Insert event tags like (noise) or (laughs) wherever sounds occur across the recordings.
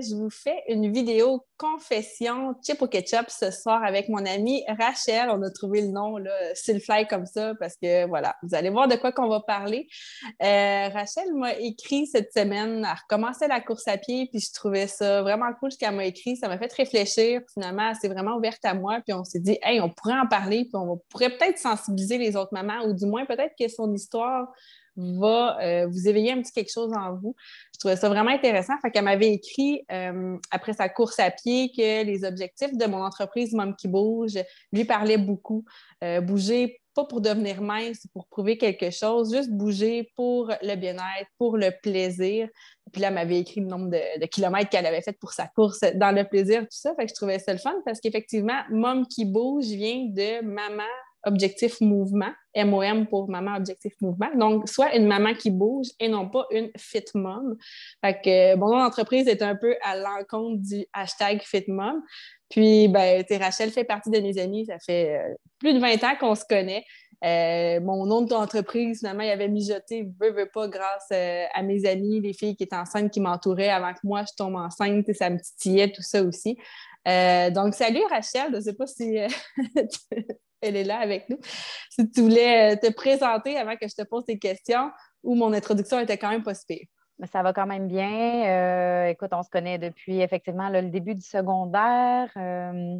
Je vous fais une vidéo confession chip au ketchup ce soir avec mon amie Rachel. On a trouvé le nom là, comme ça parce que voilà, vous allez voir de quoi qu'on va parler. Euh, Rachel m'a écrit cette semaine, elle recommençait la course à pied, puis je trouvais ça vraiment cool ce qu'elle m'a écrit. Ça m'a fait réfléchir. Finalement, elle s'est vraiment ouverte à moi, puis on s'est dit, hey, on pourrait en parler, puis on pourrait peut-être sensibiliser les autres mamans, ou du moins peut-être que son histoire va euh, vous éveiller un petit quelque chose en vous. Je trouvais ça vraiment intéressant. Fait qu'elle m'avait écrit euh, après sa course à pied que les objectifs de mon entreprise Mom qui bouge lui parlaient beaucoup. Euh, bouger pas pour devenir mince, pour prouver quelque chose, juste bouger pour le bien-être, pour le plaisir. Puis là, elle m'avait écrit le nombre de, kilomètres qu'elle avait fait pour sa course dans le plaisir, tout ça. Je trouvais ça le fun parce qu'effectivement, Mom qui bouge vient de maman objectif mouvement, MOM pour maman objectif mouvement. Donc, soit une maman qui bouge et non pas une fit mom. Fait que mon nom d'entreprise est un peu à l'encontre du hashtag fit mom. Puis, ben, Rachel fait partie de mes amis. Ça fait euh, plus de 20 ans qu'on se connaît. Euh, mon nom d'entreprise, finalement, il avait mijoté, veux, veux pas, grâce euh, à mes amis, les filles qui étaient enceintes, qui m'entouraient avant que moi je tombe enceinte, ça me titillait, tout ça aussi. donc, salut Rachel, je ne sais pas si (laughs) elle est là avec nous. Si tu voulais euh, te présenter avant que je te pose tes questions ou mon introduction était quand même pas Ça va quand même bien. Euh, écoute, on se connaît depuis effectivement le début du secondaire. Euh,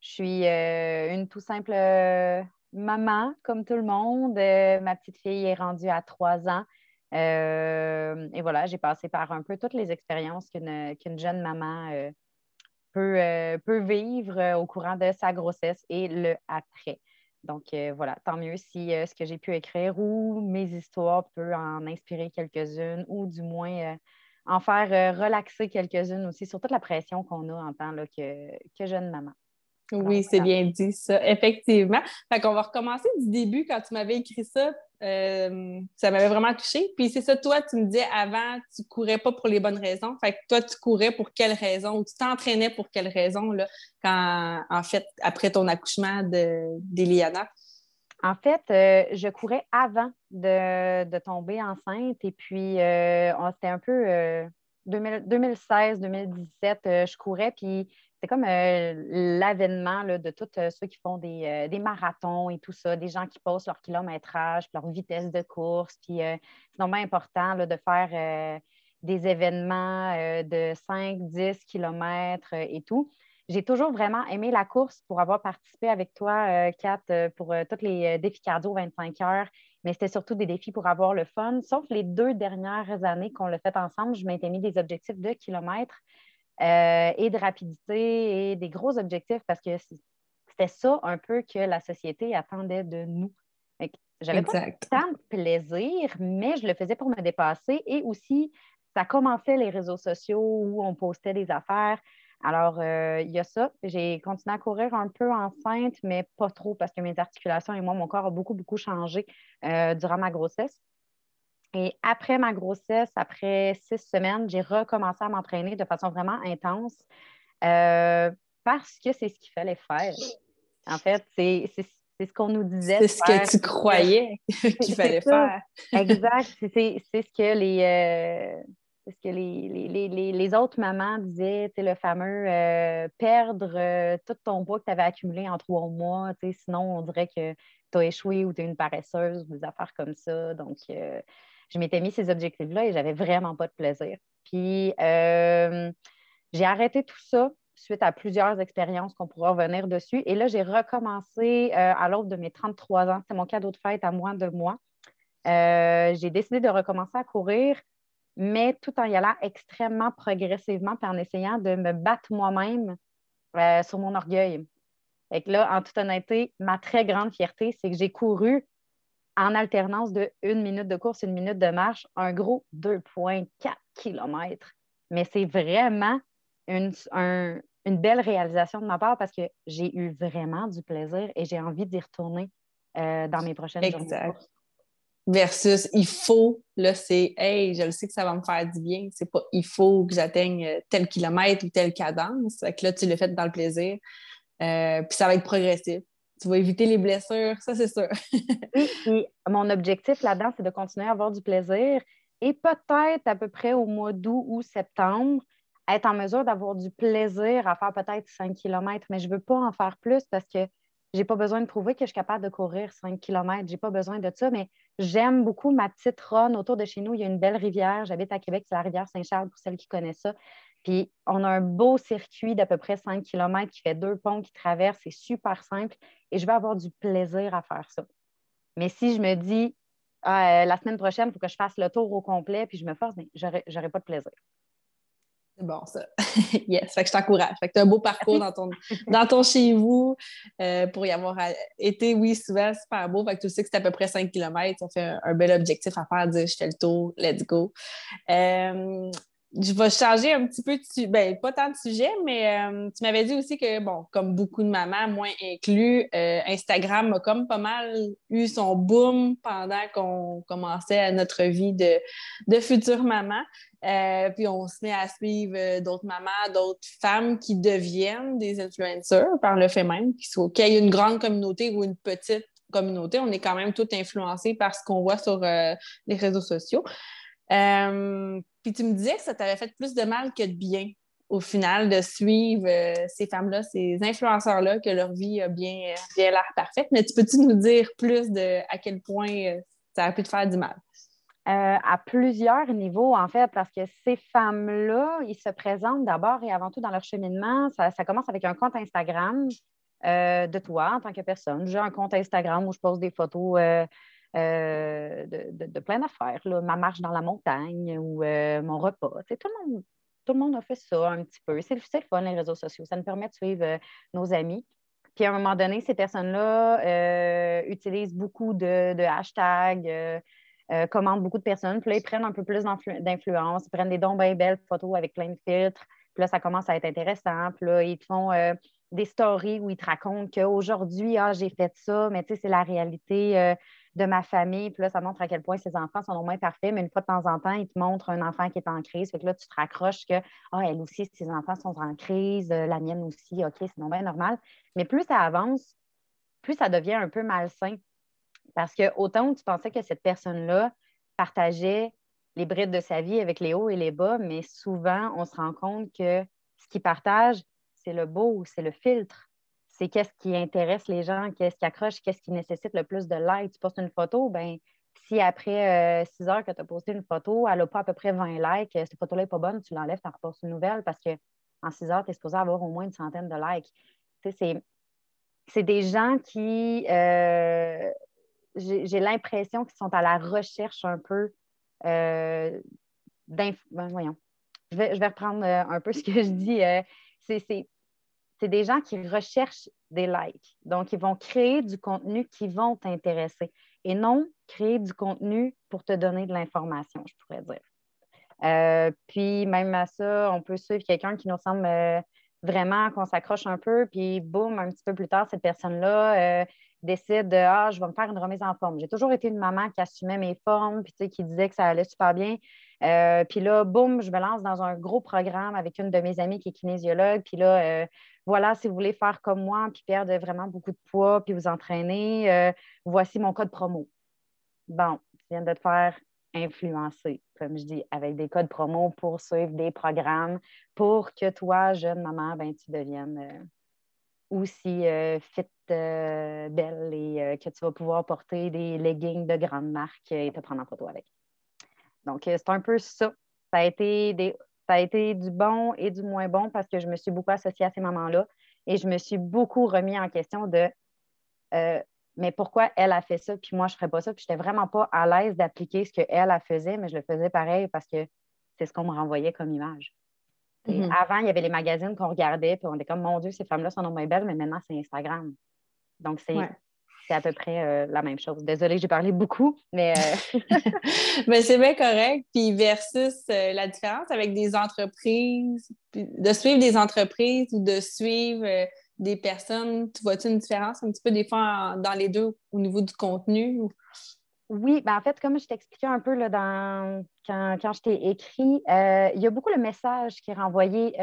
je suis une tout simple maman, comme tout le monde. ma petite fille est rendue à trois ans. et voilà, j'ai passé par un peu toutes les expériences qu'une jeune maman euh, peut, vivre euh, au courant de sa grossesse et le après. Donc euh, voilà, tant mieux si ce que j'ai pu écrire ou mes histoires peut en inspirer quelques-unes ou du moins en faire relaxer quelques-unes aussi sur toute la pression qu'on a en tant que jeune maman. Oui, c'est bien dit, ça, effectivement. Fait qu'on va recommencer du début quand tu m'avais écrit ça. Euh, ça m'avait vraiment touché. Puis c'est ça, toi, tu me disais avant, tu courais pas pour les bonnes raisons. Fait que toi, tu courais pour quelle raison ou tu t'entraînais pour quelle raison, là, quand, en fait, après ton accouchement d'Eliana? En fait, euh, je courais avant de, tomber enceinte et puis euh, c'était un peu 2016-2017, je courais puis c'est comme euh, l'avènement de tous euh, ceux qui font euh, des, marathons et tout ça, des gens qui posent leur kilométrage, leur vitesse de course. Puis c'est vraiment important de faire des événements de 5, 10 kilomètres et tout. J'ai toujours vraiment aimé la course pour avoir participé avec toi, Kat, pour tous les défis cardio 25 heures, mais c'était surtout des défis pour avoir le fun. Sauf les deux dernières années qu'on l'a fait ensemble, je m'étais mis des objectifs de kilomètres. Euh, et de rapidité et des gros objectifs parce que c'était ça un peu que la société attendait de nous. J'avais pas tant de plaisir, mais je le faisais pour me dépasser et aussi, ça commençait les réseaux sociaux où on postait des affaires. Alors, euh, il y a ça. J'ai continué à courir un peu enceinte, mais pas trop parce que mes articulations et moi, mon corps a beaucoup, beaucoup changé euh, durant ma grossesse. Et après ma grossesse, après six semaines, j'ai recommencé à m'entraîner de façon vraiment intense euh, parce que c'est ce qu'il fallait faire. En fait, c'est ce qu'on nous disait. C'est ce que tu croyais (laughs) (laughs) qu'il fallait faire. exact. (laughs) C'est ce que les. Euh, ce que les, les, autres mamans disaient, le fameux euh, perdre tout ton poids que tu avais accumulé en trois mois, sinon on dirait que tu as échoué ou tu es une paresseuse ou des affaires comme ça. Donc, je m'étais mis ces objectifs-là et j'avais vraiment pas de plaisir. Puis, euh, j'ai arrêté tout ça suite à plusieurs expériences qu'on pourra revenir dessus. Et là, j'ai recommencé euh, à l'aube de mes 33 ans. C'est mon cadeau de fête à moins de moi. Euh, j'ai décidé de recommencer à courir, mais tout en y allant extrêmement progressivement, puis en essayant de me battre moi-même sur mon orgueil. Et là, en toute honnêteté, ma très grande fierté, c'est que j'ai couru en alternance de une minute de course, une minute de marche, un gros 2,4 km. Mais c'est vraiment une, belle réalisation de ma part parce que j'ai eu vraiment du plaisir et j'ai envie d'y retourner euh, dans mes prochaines exact. Versus il faut, là, c'est hey, je le sais que ça va me faire du bien. C'est pas il faut que j'atteigne tel kilomètre ou telle cadence. Fait que là, tu le fais dans le plaisir. Euh, puis ça va être progressif tu vas éviter les blessures, ça c'est sûr. oui, (laughs) mon objectif là-dedans, c'est de continuer à avoir du plaisir et peut-être à peu près au mois d'août ou septembre, être en mesure d'avoir du plaisir à faire peut-être 5 km, mais je ne veux pas en faire plus parce que je n'ai pas besoin de prouver que je suis capable de courir 5 km. Je n'ai pas besoin de ça, mais j'aime beaucoup ma petite run autour de chez nous. Il y a une belle rivière. J'habite à Québec, c'est la rivière Saint-Charles pour celles qui connaissent ça. Puis on a un beau circuit d'à peu près 5 km qui fait deux ponts qui traversent. C'est super simple et je vais avoir du plaisir à faire ça. Mais si je me dis, ah, la semaine prochaine, il faut que je fasse le tour au complet, puis je me force, mais j'aurais pas de plaisir. C'est bon, ça. (laughs) yes, fait que je t'encourage. Fait que tu as un beau parcours dans ton, dans ton chez vous euh, pour y avoir été, oui, souvent super beau. Fait que tu sais que c'est à peu près 5 km. Ça fait un, bel objectif à faire, dire je fais le tour, let's go. Euh, je vais changer un petit peu de ben, pas tant de sujet, mais euh, tu m'avais dit aussi que, bon, comme beaucoup de mamans, moins inclus, euh, Instagram a comme pas mal eu son boom pendant qu'on commençait notre vie de, de future maman. Euh, puis on se met à suivre d'autres mamans, d'autres femmes qui deviennent des influenceurs par le fait même, qu'il y ait une grande communauté ou une petite communauté, on est quand même tout influencé par ce qu'on voit sur les réseaux sociaux. Euh, puis tu me disais que ça t'avait fait plus de mal que de bien au final de suivre euh, ces femmes-là, ces influenceurs-là, que leur vie a bien, bien l'air parfaite. Mais tu peux-tu nous dire plus de à quel point euh, ça a pu te faire du mal? à plusieurs niveaux, en fait, parce que ces femmes-là, ils se présentent d'abord et avant tout dans leur cheminement. Ça, commence avec un compte Instagram de toi en tant que personne. J'ai un compte Instagram où je pose des photos de, plein d'affaires. Ma marche dans la montagne ou euh, mon repas. tout, le monde, tout le monde a fait ça un petit peu. C'est le fun, les réseaux sociaux. Ça nous permet de suivre euh, nos amis. Puis à un moment donné, ces personnes-là utilisent beaucoup de, hashtags. commandent beaucoup de personnes. Puis là, ils prennent un peu plus d'influence. Ils prennent des dons bien belles photos avec plein de filtres. Puis là, ça commence à être intéressant. Puis là, ils te font des stories où ils te racontent qu'aujourd'hui, ah, j'ai fait ça, mais tu sais, c'est la réalité de ma famille. Puis là, ça montre à quel point ces enfants sont au moins parfaits, mais une fois de temps en temps, ils te montrent un enfant qui est en crise. Fait que là, tu te raccroches que, ah, elle aussi, ses enfants sont en crise, euh, la mienne aussi, OK, c'est non bien normal. Mais plus ça avance, plus ça devient un peu malsain. Parce que autant tu pensais que cette personne-là partageait les brides de sa vie avec les hauts et les bas, mais souvent, on se rend compte que ce qu'il partage, c'est le beau, c'est le filtre c'est qu'est-ce qui intéresse les gens, qu'est-ce qui accroche, qu'est-ce qui nécessite le plus de likes. Tu postes une photo, ben si après euh, six heures que tu as posté une photo, elle n'a pas à peu près 20 likes, euh, cette photo-là n'est pas bonne, tu l'enlèves, tu en repostes une nouvelle parce qu'en six heures, tu es supposé avoir au moins une centaine de likes. c'est des gens qui, euh, j'ai l'impression qu'ils sont à la recherche un peu euh, ben, voyons, je vais, je vais, reprendre un peu ce que je dis. c'est c'est des gens qui recherchent des likes. Donc, ils vont créer du contenu qui vont t'intéresser et non créer du contenu pour te donner de l'information, je pourrais dire. Euh, puis, même à ça, on peut suivre quelqu'un qui nous semble euh, vraiment qu'on s'accroche un peu, puis boum, un petit peu plus tard, cette personne-là euh, décide de Ah, je vais me faire une remise en forme. J'ai toujours été une maman qui assumait mes formes, puis qui disait que ça allait super bien. puis là, boum, je me lance dans un gros programme avec une de mes amies qui est kinésiologue. Puis là, voilà, si vous voulez faire comme moi, puis perdre vraiment beaucoup de poids, puis vous entraîner, euh, voici mon code promo. Bon, je viens de te faire influencer, comme je dis, avec des codes promo pour suivre des programmes pour que toi, jeune maman, ben, tu deviennes euh, aussi euh, fit, belle et que tu vas pouvoir porter des leggings de grande marque et te prendre en photo avec. Donc, c'est un peu ça. Ça a été des ça a été du bon et du moins bon parce que je me suis beaucoup associée à ces mamans-là et je me suis beaucoup remis en question de euh, mais pourquoi elle a fait ça, puis moi, je ne ferais pas ça? Puis je n'étais vraiment pas à l'aise d'appliquer ce qu'elle a faisait, mais je le faisais pareil parce que c'est ce qu'on me renvoyait comme image. Mm-hmm. Avant, il y avait les magazines qu'on regardait, puis on était comme, mon Dieu, ces femmes-là sont moins belles, mais maintenant, c'est Instagram. Donc, c'est c'est à peu près euh, la même chose. Désolée, j'ai parlé beaucoup, mais. Euh, (laughs) mais c'est bien correct. Puis versus euh, la différence avec des entreprises, de suivre des entreprises ou de suivre des personnes, tu vois-tu une différence un petit peu des fois dans les deux au niveau du contenu? Oui, ben en fait, comme je t'expliquais un peu là, dans, quand, quand je t'ai écrit, il y a beaucoup le message qui est renvoyé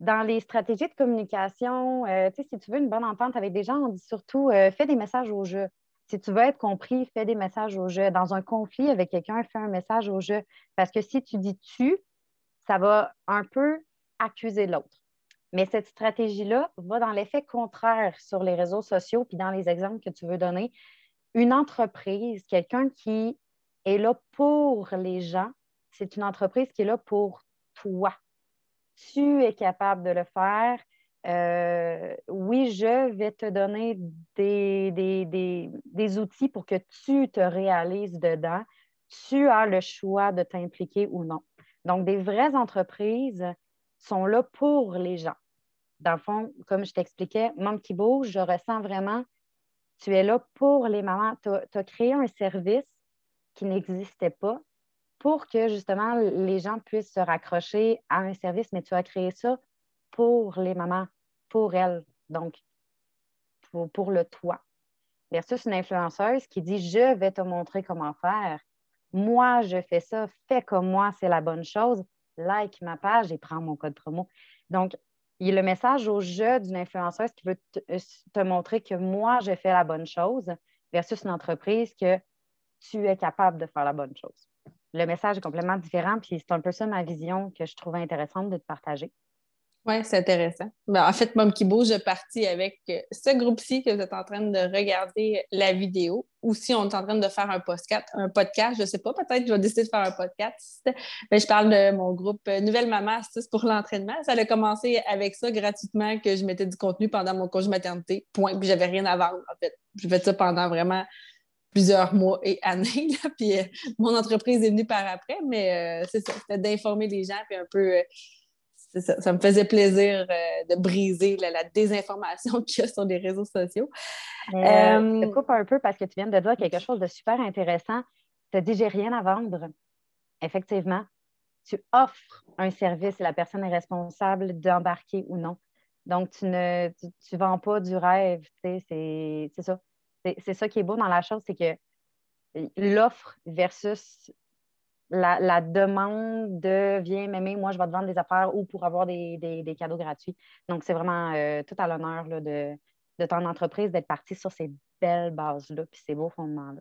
dans les stratégies de communication, euh, si tu veux une bonne entente avec des gens, on dit surtout euh, fais des messages au jeu. Si tu veux être compris, fais des messages au jeu. Dans un conflit avec quelqu'un, fais un message au jeu. Parce que si tu dis tu, ça va un peu accuser l'autre. Mais cette stratégie-là va dans l'effet contraire sur les réseaux sociaux, puis dans les exemples que tu veux donner. Une entreprise, quelqu'un qui est là pour les gens, c'est une entreprise qui est là pour toi. Tu es capable de le faire. Euh, oui, je vais te donner des, des, outils pour que tu te réalises dedans. Tu as le choix de t'impliquer ou non. Donc, des vraies entreprises sont là pour les gens. Dans le fond, comme je t'expliquais, Monkey Bouge, je ressens vraiment, tu es là pour les mamans. Tu as, créé un service qui n'existait pas pour que justement les gens puissent se raccrocher à un service, mais tu as créé ça pour les mamans, pour elles, donc pour, pour le toi. Versus une influenceuse qui dit Je vais te montrer comment faire. Moi, je fais ça, fais comme moi, c'est la bonne chose like ma page et prends mon code promo. Donc, il y a le message au jeu d'une influenceuse qui veut euh, te, montrer que moi, j'ai fait la bonne chose versus une entreprise que tu es capable de faire la bonne chose. Le message est complètement différent, puis c'est un peu ça ma vision que je trouvais intéressante de te partager. Oui, c'est intéressant. Ben, en fait, Mom Kibo, je partis avec euh, ce groupe-ci que vous êtes en train de regarder la vidéo ou si on est en train de faire un podcast, un podcast je ne sais pas, peut-être je vais décider de faire un podcast. Ben, je parle de mon groupe euh, Nouvelle Maman Astuce pour l'entraînement. Ça a commencé avec ça gratuitement, que je mettais du contenu pendant mon congé maternité, point, puis j'avais rien à vendre, en fait. Je fais ça pendant vraiment plusieurs mois et années. (laughs) Puis euh, mon entreprise est venue par après, mais c'est ça, c'était d'informer les gens, puis un peu ça, me faisait plaisir euh, de briser la, désinformation (laughs) qu'il y a sur les réseaux sociaux. Euh, je te euh, coupe un peu parce que tu viens de dire quelque chose de super intéressant. Tu as dit j'ai rien à vendre. Effectivement, tu offres un service et la personne est responsable d'embarquer ou non. Donc, tu ne tu, vends pas du rêve. C'est ça. C'est ça qui est beau dans la chose, c'est que l'offre versus la, demande de viens m'aimer, moi je vais te vendre des affaires ou pour avoir des, cadeaux gratuits. Donc, c'est vraiment euh, tout à l'honneur de, de ton entreprise d'être partie sur ces belles bases-là puis ces beaux fondements-là.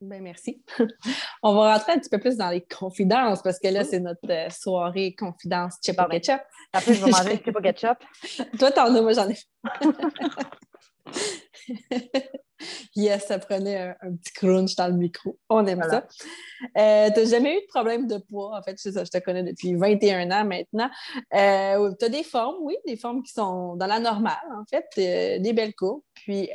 Ben, merci. (laughs) On va rentrer un petit peu plus dans les confidences parce que là, c'est notre euh, soirée confidence chip ben, ketchup. Après, je vais manger (laughs) chip ketchup. Toi, t'en as, moi, j'en ai. (laughs) yes, ça prenait un, petit crunch dans le micro. On aime ça. Euh, tu n'as jamais eu de problème de poids, en fait, je, te connais depuis 21 ans maintenant. Euh, tu as des formes, oui, des formes qui sont dans la normale, en fait, euh, des belles courbes. Puis,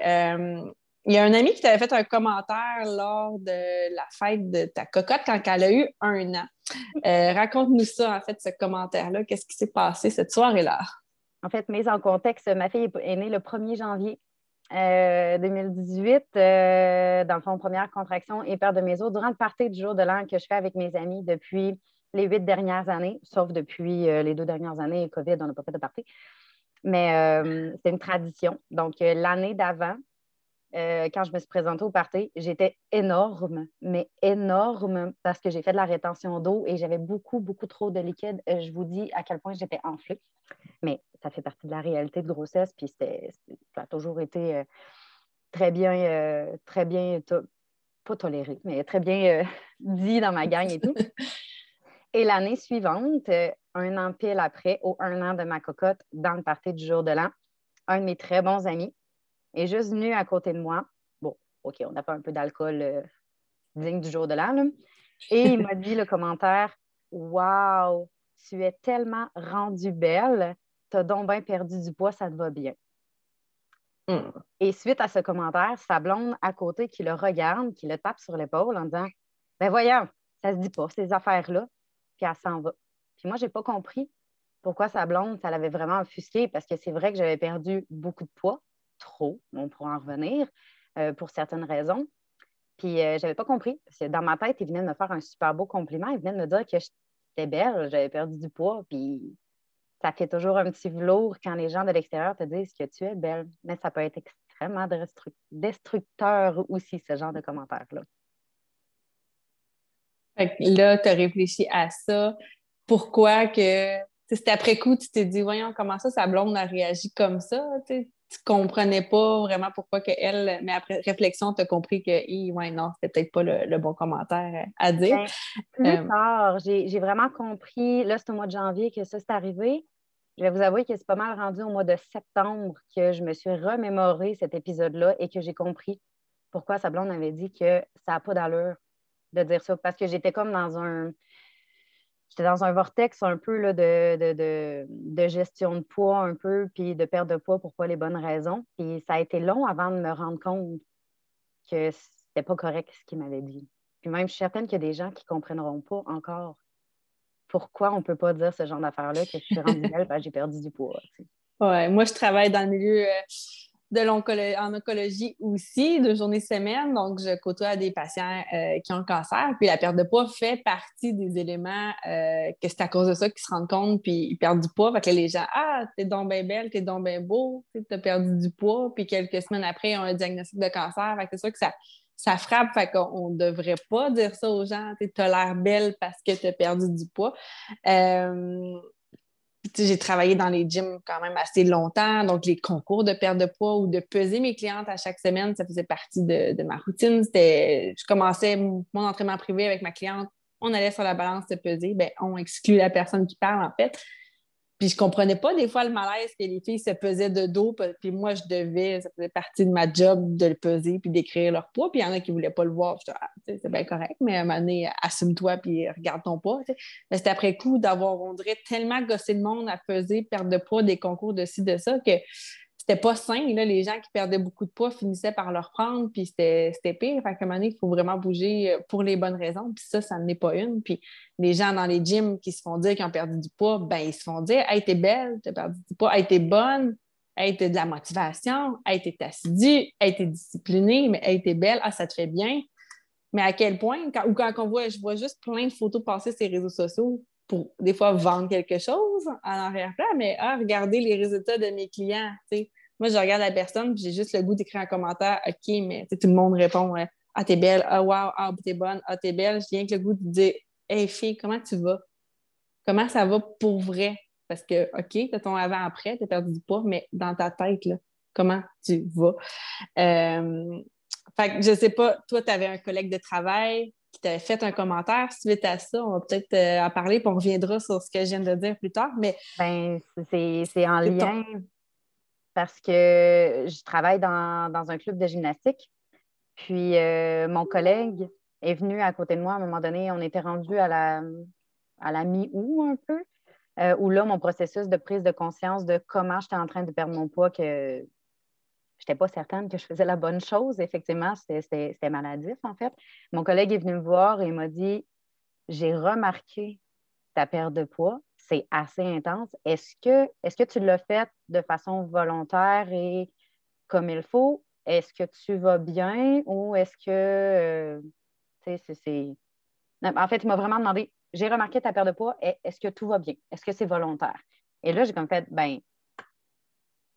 il y a un ami qui t'avait fait un commentaire lors de la fête de ta cocotte quand elle a eu un an. Raconte-nous ça, en fait, ce commentaire-là. Qu'est-ce qui s'est passé cette soirée-là? En fait, mise en contexte, ma fille est née le 1er janvier 2018, euh, euh, dans le fond, première contraction et perte de mes os durant le party du jour de l'an que je fais avec mes amis depuis les huit dernières années, sauf depuis euh, les deux dernières années, COVID, on n'a pas fait de party. Mais c'est une tradition. Donc, l'année d'avant, quand je me suis présentée au party, j'étais énorme, mais énorme parce que j'ai fait de la rétention d'eau et j'avais beaucoup, beaucoup trop de liquide. je vous dis à quel point j'étais enflée. Mais ça fait partie de la réalité de grossesse, puis ça a toujours été euh, très bien, euh, très bien, pas toléré, mais très bien euh, (laughs) dit dans ma gang et tout. (laughs) Et l'année suivante, un an pile après, au un an de ma cocotte, dans le party du jour de l'an, un de mes très bons amis est juste venu à côté de moi. Bon, OK, on n'a pas un peu d'alcool digne du jour de l'an, et il m'a (laughs) dit le commentaire Wow, tu es tellement rendue belle, tu as donc bien perdu du poids, ça te va bien. Hmm. Et suite à ce commentaire, sa blonde à côté qui le regarde, qui le tape sur l'épaule en disant Ben voyons, ça se dit pas, ces affaires-là, puis elle s'en va. Puis moi, je n'ai pas compris pourquoi sa blonde, ça l'avait vraiment offusqué, parce que c'est vrai que j'avais perdu beaucoup de poids, trop, on pourra en revenir, euh, pour certaines raisons. Puis euh, je n'avais pas compris, parce que dans ma tête, il venait de me faire un super beau compliment, il venait de me dire que j'étais belle, j'avais perdu du poids, puis ça fait toujours un petit velours quand les gens de l'extérieur te disent que tu es belle, mais ça peut être extrêmement destructeur aussi, ce genre de commentaires-là. Là, tu as réfléchi à ça. Pourquoi que c'est après coup, tu t'es dit, voyons, comment ça, sa blonde a réagi comme ça? Tu comprenais pas vraiment pourquoi que elle, mais après réflexion, tu as compris que, ouais, non, c'était peut-être pas le, bon commentaire à dire. Ben, plus euh, tard, j'ai vraiment compris, là, c'est au mois de janvier que ça s'est arrivé. Je vais vous avouer que c'est pas mal rendu au mois de septembre que je me suis remémoré cet épisode-là et que j'ai compris pourquoi sa blonde avait dit que ça n'a pas d'allure de dire ça. Parce que j'étais comme dans un j'étais dans un vortex un peu là, de, gestion de poids, un peu, puis de perte de poids pour pas les bonnes raisons. Puis ça a été long avant de me rendre compte que c'était pas correct ce qu'il m'avait dit. Puis même, je suis certaine qu'il y a des gens qui ne comprendront pas encore pourquoi on ne peut pas dire ce genre d'affaires-là, que je suis rendue (laughs) belle, j'ai perdu du poids. Oui, moi, je travaille dans le milieu. De en oncologie aussi, de journée semaine. Donc, je côtoie des patients euh, qui ont le cancer. Puis la perte de poids fait partie des éléments euh, que c'est à cause de ça qu'ils se rendent compte, puis ils perdent du poids. Fait que les gens, ah, t'es donc bien belle, t'es donc bien beau, t'as perdu du poids. Puis quelques semaines après, ils ont un diagnostic de cancer. Fait que c'est sûr que ça, ça frappe. Fait qu'on ne devrait pas dire ça aux gens. Tu as l'air belle parce que tu as perdu du poids. Euh, j'ai travaillé dans les gyms quand même assez longtemps, donc les concours de perte de poids ou de peser mes clientes à chaque semaine, ça faisait partie de, ma routine. je commençais mon entraînement privé avec ma cliente, on allait sur la balance de peser, ben, on exclut la personne qui parle en fait. Puis je comprenais pas des fois le malaise que les filles se pesaient de dos, puis moi, je devais, ça faisait partie de ma job de le peser puis d'écrire leur poids. Puis il y en a qui voulaient pas le voir. Ah, c'est bien correct, mais à un moment donné, assume-toi puis regarde ton poids. Mais c'était après coup d'avoir, on dirait, tellement gossé le monde à peser, perdre de poids, des concours de ci, de ça, que c'était pas sain. Là. Les gens qui perdaient beaucoup de poids finissaient par le reprendre, puis c'était pire. Fait qu'à un moment donné, il faut vraiment bouger euh, pour les bonnes raisons. Puis ça, ça n'est pas une. Puis les gens dans les gyms qui se font dire qu'ils ont perdu du poids, ben ils se font dire Hey, t'es belle, t'as perdu du poids, hey, t'es bonne, hey, t'as de la motivation, hey, t'es assidue, hey, t'es disciplinée, mais hey, t'es belle, ah, ça te fait bien. Mais à quel point, ou quand on voit, je vois juste plein de photos passer sur les réseaux sociaux pour des fois vendre quelque chose en arrière-plan, mais ah, regardez les résultats de mes clients. Moi, je regarde la personne, j'ai juste le goût d'écrire un commentaire, OK, mais tout le monde répond Ah, t'es belle, ah, wow, ah, t'es bonne, ah, t'es belle. J'ai rien que le goût de dire Hey, fille, comment tu vas? Comment ça va pour vrai? Parce que, OK, t'as ton avant-après, t'as perdu du poids, mais dans ta tête, là, comment tu vas? Euh, fait que je sais pas, toi, tu avais un collègue de travail, qui t'avait fait un commentaire suite à ça. On va peut-être euh, en parler, puis on reviendra sur ce que je viens de dire plus tard. Mais ben, c'est en lien parce que je travaille dans, un club de gymnastique. Puis euh, mon collègue est venu à côté de moi à un moment donné. On était rendu à la, à la mi-août un peu, euh, où là, mon processus de prise de conscience de comment j'étais en train de perdre mon poids, que n'étais pas certaine que je faisais la bonne chose. Effectivement, c'était maladif, en fait. Mon collègue est venu me voir et m'a dit J'ai remarqué ta perte de poids. C'est assez intense. Est-ce que, est que tu l'as fait de façon volontaire et comme il faut? Est-ce que tu vas bien ou est-ce que. Euh, c'est. En fait, il m'a vraiment demandé J'ai remarqué ta perte de poids. Est-ce que tout va bien? Est-ce que c'est volontaire? Et là, j'ai comme fait Ben,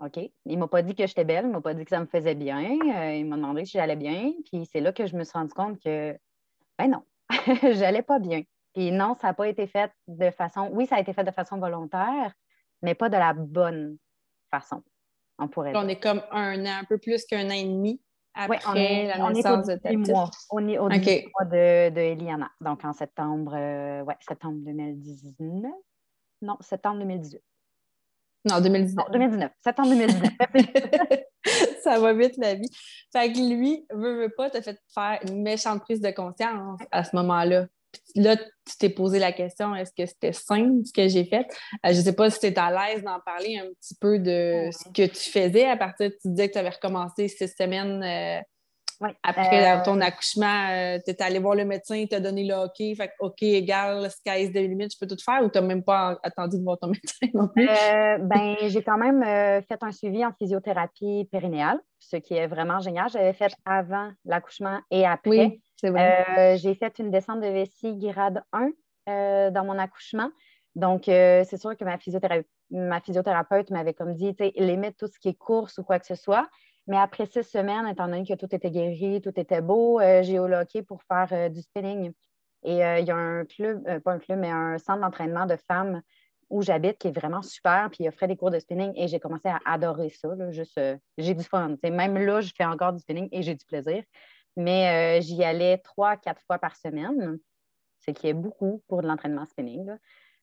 OK. Il ne m'a pas dit que j'étais belle, il ne m'a pas dit que ça me faisait bien. Euh, il m'a demandé si j'allais bien. Puis c'est là que je me suis rendu compte que, ben non, (laughs) j'allais pas bien. Puis non, ça n'a pas été fait de façon. Oui, ça a été fait de façon volontaire, mais pas de la bonne façon, on pourrait dire. On est comme un an, un peu plus qu'un an et demi après la naissance de mois. On est au mois de, de, Eliana. Donc en septembre, euh, ouais, septembre 2019. Non, septembre 2018. Non, 2019. 2019. Septembre 2019. ça va vite la vie. Fait que lui, veut, veut pas, t'as fait faire une méchante prise de conscience à ce moment-là. là, tu t'es posé la question, est-ce que c'était sain ce que j'ai fait? Euh, je ne sais pas si tu es à l'aise d'en parler un petit peu de ce que tu faisais à partir de tu disais que tu avais recommencé six semaines euh, après euh, ton accouchement, euh, tu es allé voir le médecin, il t'a donné le OK, fait OK, égal, sky is the limit, je peux tout faire ou tu n'as même pas attendu de voir ton (laughs) médecin non plus? Euh, ben, j'ai quand même fait un suivi en physiothérapie périnéale, ce qui est vraiment génial. J'avais fait avant l'accouchement et après. Oui, c'est vrai. j'ai fait une descente de vessie grade 1 dans mon accouchement. Donc, c'est sûr que ma, ma physiothérapeute m'avait comme dit, limite tout ce qui est course ou quoi que ce soit. Mais après six semaines, étant donné que tout était guéri, tout était beau, euh, j'ai au pour faire euh, du spinning. Et euh, il y a un club, pas un club, mais un centre d'entraînement de femmes où j'habite, qui est vraiment super, puis il offrait des cours de spinning et j'ai commencé à adorer ça. juste, euh, j'ai du fun. même là, je fais encore du spinning et j'ai du plaisir. Mais euh, j'y allais trois, quatre fois par semaine, ce qui est beaucoup pour de l'entraînement spinning.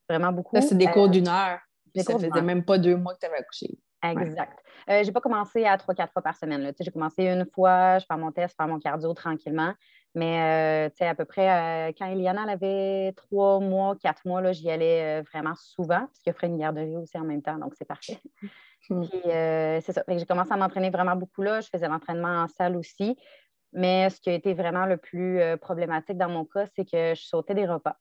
Vraiment beaucoup. c'est des cours d'une heure. Ça faisait même pas deux mois que tu avais accouché. Exact. Je n'ai pas commencé à trois, quatre fois par semaine. J'ai commencé une fois, je fais mon test, je fais mon cardio tranquillement. Mais euh, à peu près, euh, quand Eliana avait trois mois, quatre mois, j'y allais euh, vraiment souvent, parce qu'il offrait une garderie aussi en même temps, donc c'est parfait. (laughs) Hmm. Puis c'est ça. J'ai commencé à m'entraîner vraiment beaucoup là. Je faisais l'entraînement en salle aussi. Mais ce qui a été vraiment le plus problématique dans mon cas, c'est que je sautais des repas.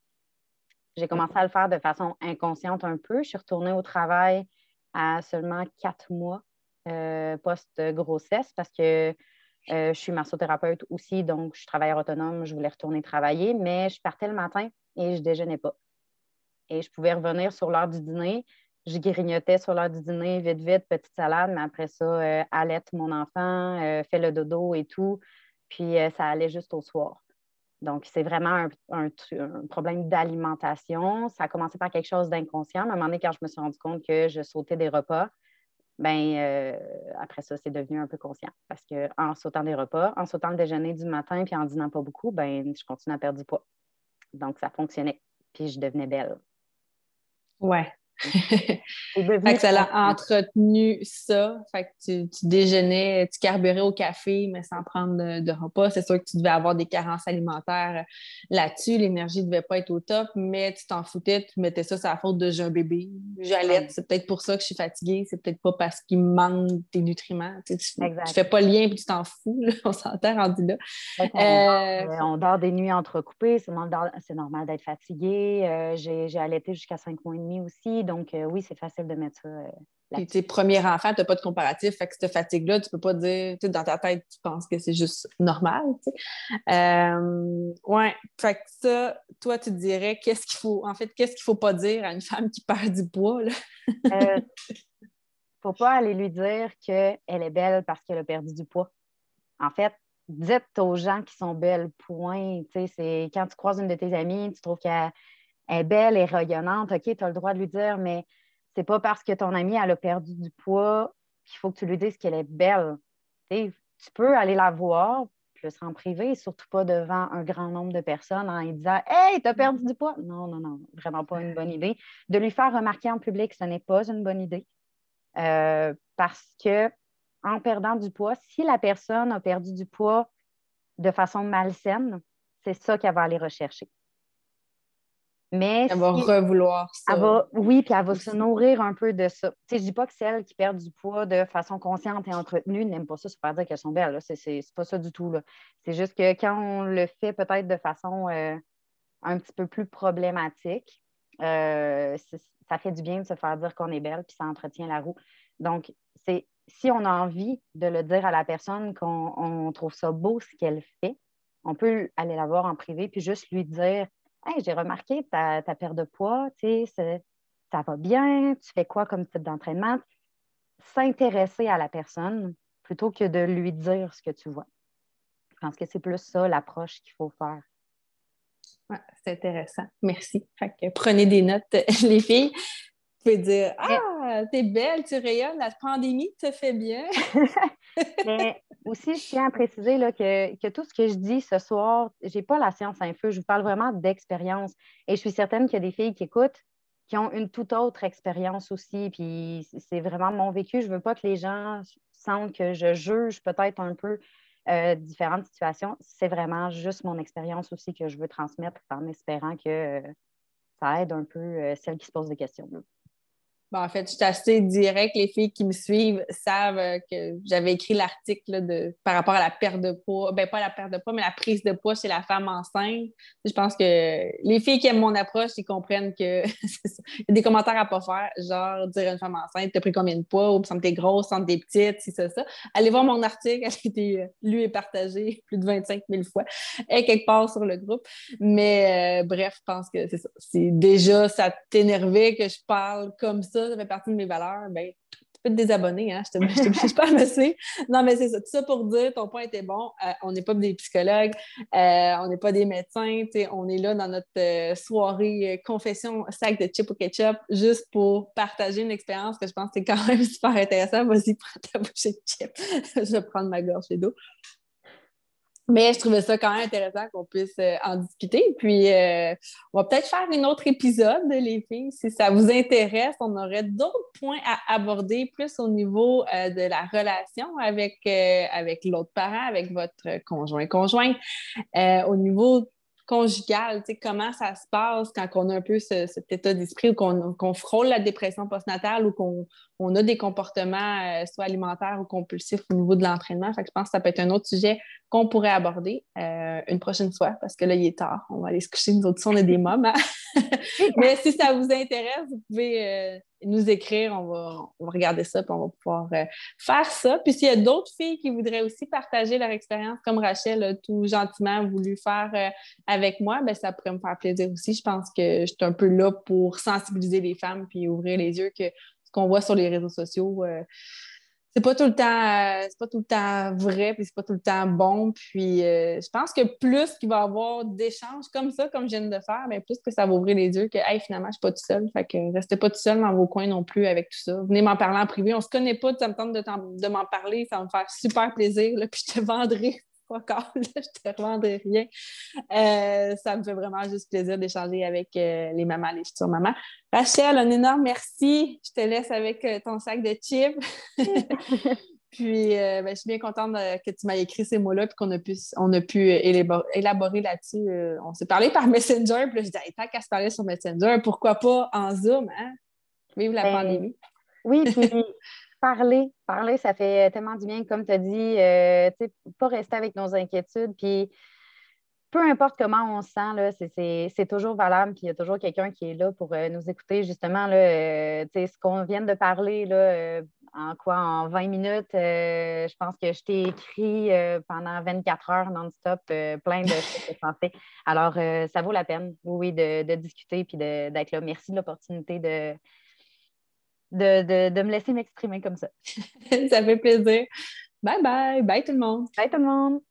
J'ai commencé à le faire de façon inconsciente un peu. Je suis retournée au travail à seulement quatre mois post-grossesse parce que euh, je suis massothérapeute aussi, donc je travaille autonome, je voulais retourner travailler, mais je partais le matin et je déjeunais pas. Et je pouvais revenir sur l'heure du dîner. Je grignotais sur l'heure du dîner, vite, vite, petite salade, mais après ça, euh, allaite mon enfant, euh, fait le dodo et tout. Puis ça allait juste au soir. Donc, c'est vraiment un, problème d'alimentation. Ça a commencé par quelque chose d'inconscient. À un moment donné, quand je me suis rendu compte que je sautais des repas, ben euh, après ça, c'est devenu un peu conscient. Parce qu'en sautant des repas, en sautant le déjeuner du matin puis en dînant pas beaucoup, ben je continue à perdre du poids. Donc, ça fonctionnait. Puis je devenais belle. Ouais. Fait que ça l'a entretenu ça. Fait que tu, tu, déjeunais, tu carburais au café, mais sans prendre de, repas. C'est sûr que tu devais avoir des carences alimentaires là-dessus. L'énergie ne devait pas être au top, mais tu t'en foutais, tu mettais ça sur la faute de j'ai un bébé, j'allais. C'est peut-être pour ça que je suis fatiguée. C'est peut-être pas parce qu'il me manque des nutriments. Tu, ne fais pas le lien et tu t'en fous. (laughs) On s'entend rendu là. Euh, on, dort des nuits entrecoupées. C'est normal, d'être fatigué. Euh, j'ai allaité jusqu'à cinq mois et demi aussi. Donc, euh, oui, c'est facile de mettre ça. Euh, Puis, tes premiers enfants, tu n'as pas de comparatif. Fait que cette fatigue-là, tu ne peux pas dire, tu dans ta tête, tu penses que c'est juste normal. Euh, ouais. Fait que ça, toi, tu te dirais, qu'est-ce qu'il faut, en fait, qu'est-ce qu'il ne faut pas dire à une femme qui perd du poids? Il ne (laughs) faut pas aller lui dire qu'elle est belle parce qu'elle a perdu du poids. En fait, dites aux gens qui sont belles, point. C'est quand tu croises une de tes amies, tu trouves qu'elle est belle et rayonnante, OK, tu as le droit de lui dire, mais c'est pas parce que ton amie, elle a perdu du poids qu'il faut que tu lui dises qu'elle est belle. tu peux aller la voir, plus en privé, surtout pas devant un grand nombre de personnes en lui disant Hey, tu as perdu du poids. Non, non, non, vraiment pas une bonne idée. De lui faire remarquer en public, ce n'est pas une bonne idée. Euh, parce que en perdant du poids, si la personne a perdu du poids de façon malsaine, c'est ça qu'elle va aller rechercher. Mais elle va revouloir ça. oui, puis elle va se nourrir un peu de ça. je ne dis pas que celles qui perdent du poids de façon consciente et entretenue n'aiment pas ça, ça veut dire qu'elles sont belles. Ce n'est pas ça du tout. C'est juste que quand on le fait peut-être de façon euh, un petit peu plus problématique, euh, ça fait du bien de se faire dire qu'on est belle, puis ça entretient la roue. Donc, c'est si on a envie de le dire à la personne qu'on trouve ça beau ce qu'elle fait, on peut aller la voir en privé, puis juste lui dire j'ai remarqué ta, ta perte de poids, ça va bien, tu fais quoi comme type d'entraînement? S'intéresser à la personne plutôt que de lui dire ce que tu vois. Je pense que c'est plus ça l'approche qu'il faut faire. c'est intéressant. Merci. prenez des notes, (laughs) les filles. Vous pouvez dire Ah, t'es belle, tu rayonnes, la pandémie te fait bien. (laughs) (laughs) Mais aussi, je tiens à préciser là, que, tout ce que je dis ce soir, je n'ai pas la science feu. Je vous parle vraiment d'expérience. Et je suis certaine qu'il y a des filles qui écoutent qui ont une toute autre expérience aussi. Puis c'est vraiment mon vécu. Je ne veux pas que les gens sentent que je juge peut-être un peu euh, différentes situations. C'est vraiment juste mon expérience aussi que je veux transmettre en espérant que euh, ça aide un peu euh, celles qui se posent des questions en fait, je suis assez direct. Les filles qui me suivent savent euh, que j'avais écrit l'article par rapport à la perte de poids. Ben, pas la perte de poids, mais la prise de poids chez la femme enceinte. Je pense que les filles qui aiment mon approche, ils comprennent que (laughs) y a des commentaires à pas faire, genre dire à une femme enceinte, t'as pris combien de poids, ou semble t'es grosse, semble t'es petite, si c'est ça. Allez voir mon article, (laughs) elle a été euh, lu et partagé (laughs) plus de 25 000 fois, et quelque part sur le groupe. Mais euh, bref, je pense que c'est ça. C'est déjà, ça t'énervait que je parle comme ça ça, fait partie de mes valeurs, ben, peux te désabonner, hein? Je te (laughs) pas me Non, mais c'est ça. Tout ça pour dire, ton point était bon. Euh, on n'est pas des psychologues, euh, on n'est pas des médecins. On est là dans notre euh, soirée confession sac de chip au ketchup juste pour partager une expérience que je pense que c'est quand même (laughs) super intéressant. Vas-y, prends ta bouchée de chip. (laughs) je vais prendre ma gorge d'eau. Mais je trouvais ça quand même intéressant qu'on puisse euh, en discuter. Puis, euh, on va peut-être faire un autre épisode, les filles. Si ça vous intéresse, on aurait d'autres points à aborder, plus au niveau euh, de la relation avec, avec l'autre parent, avec votre conjoint-conjointe, au niveau conjugal, comment ça se passe quand on a un peu cet état d'esprit ou qu'on frôle la dépression postnatale ou qu'on on a des comportements soit alimentaires ou compulsifs au niveau de l'entraînement? je pense que ça peut être un autre sujet qu'on pourrait aborder euh, une prochaine fois parce que là, il est tard. On va aller se coucher. Nous autres, on est des mômes. Hein. (laughs) Mais si ça vous intéresse, vous pouvez euh, nous écrire. On va, on va regarder ça et on va pouvoir faire ça. Puis s'il y a d'autres filles qui voudraient aussi partager leur expérience comme Rachel a tout gentiment voulu faire avec moi, bien, ça pourrait me faire plaisir aussi. Je pense que je suis un peu là pour sensibiliser les femmes puis ouvrir les yeux que qu'on voit sur les réseaux sociaux, euh, c'est pas tout le temps euh, c'est pas tout le temps vrai puis c'est pas tout le temps bon puis euh, je pense que plus qu'il va y avoir d'échanges comme ça comme je viens de faire mais plus que ça va ouvrir les yeux que hey, finalement je suis pas tout seul fait que restez pas tout seul dans vos coins non plus avec tout ça. Venez m'en parler en privé. On se connaît pas ça me tente de, m'en parler ça va me faire super plaisir là, (laughs) puis je te vendrai encore, (laughs) je te revendrai rien. Euh, ça me fait vraiment juste plaisir d'échanger avec euh, les mamans, les futures mamans. Rachel, un énorme merci. Je te laisse avec euh, ton sac de chips. (laughs) Puis, ben, je suis bien contente que tu m'aies écrit ces mots-là et qu'on a pu, on a pu élaborer, là-dessus. on s'est parlé par Messenger, puis là, je dis, tant qu'à se parler sur Messenger, pourquoi pas en Zoom, hein? Vive la ben, pandémie. Oui, puis (laughs) parler, parler, ça fait tellement du bien, comme tu as dit, euh, pas rester avec nos inquiétudes, puis peu importe comment on se sent, c'est toujours valable, puis il y a toujours quelqu'un qui est là pour euh, nous écouter. Justement, là, euh, ce qu'on vient de parler, là, en quoi, en 20 minutes, je pense que je t'ai écrit pendant 24 heures non-stop plein de choses pensées. Alors, ça vaut la peine, oui, de, de discuter puis d'être là. Merci de l'opportunité de, de, me laisser m'exprimer comme ça. (laughs) ça fait plaisir. Bye bye. Bye tout le monde. Bye tout le monde.